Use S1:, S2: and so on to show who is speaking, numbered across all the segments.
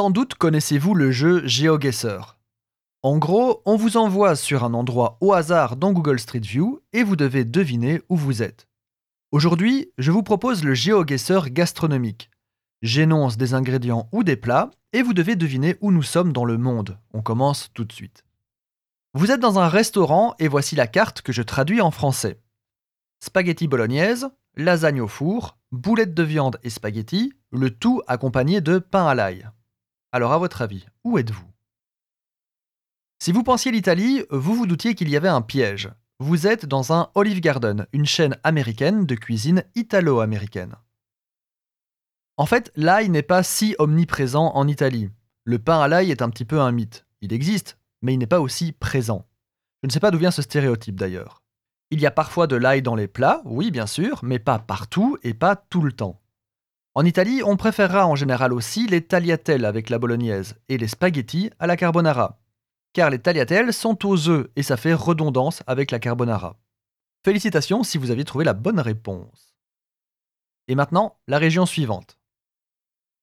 S1: Sans doute connaissez-vous le jeu GeoGuessr. En gros, on vous envoie sur un endroit au hasard dans Google Street View et vous devez deviner où vous êtes. Aujourd'hui, je vous propose le GeoGuessr gastronomique. J'énonce des ingrédients ou des plats et vous devez deviner où nous sommes dans le monde. On commence tout de suite. Vous êtes dans un restaurant et voici la carte que je traduis en français. Spaghetti bolognaise, lasagne au four, boulettes de viande et spaghetti, le tout accompagné de pain à l'ail. Alors à votre avis, où êtes-vous? Si vous pensiez l'Italie, vous vous doutiez qu'il y avait un piège. Vous êtes dans un Olive Garden, une chaîne américaine de cuisine italo-américaine. En fait, l'ail n'est pas si omniprésent en Italie. Le pain à l'ail est un petit peu un mythe. Il existe, mais il n'est pas aussi présent. Je ne sais pas d'où vient ce stéréotype d'ailleurs. Il y a parfois de l'ail dans les plats, oui bien sûr, mais pas partout et pas tout le temps. En Italie, on préférera en général aussi les tagliatelles avec la bolognaise et les spaghettis à la carbonara, car les tagliatelles sont aux œufs et ça fait redondance avec la carbonara. Félicitations si vous aviez trouvé la bonne réponse. Et maintenant, la région suivante.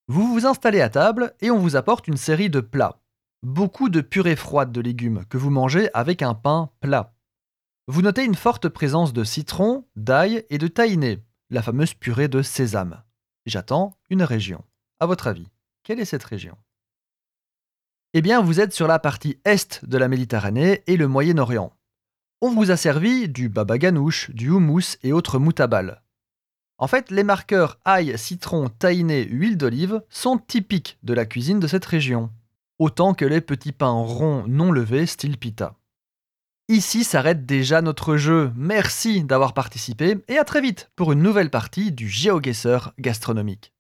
S1: Vous vous installez à table et on vous apporte une série de plats. Beaucoup de purée froide de légumes que vous mangez avec un pain plat. Vous notez une forte présence de citron, d'ail et de tahiné, la fameuse purée de sésame. J'attends une région. À votre avis, quelle est cette région? Eh bien, vous êtes sur la partie est de la Méditerranée et le Moyen-Orient. On vous a servi du baba ganoush, du houmous et autres moutabal. En fait, les marqueurs ail, citron, tahiné, huile d'olive sont typiques de la cuisine de cette région, autant que les petits pains ronds non levés style pita. Ici s'arrête déjà notre jeu. Merci d'avoir participé et à très vite pour une nouvelle partie du GeoGuessr gastronomique.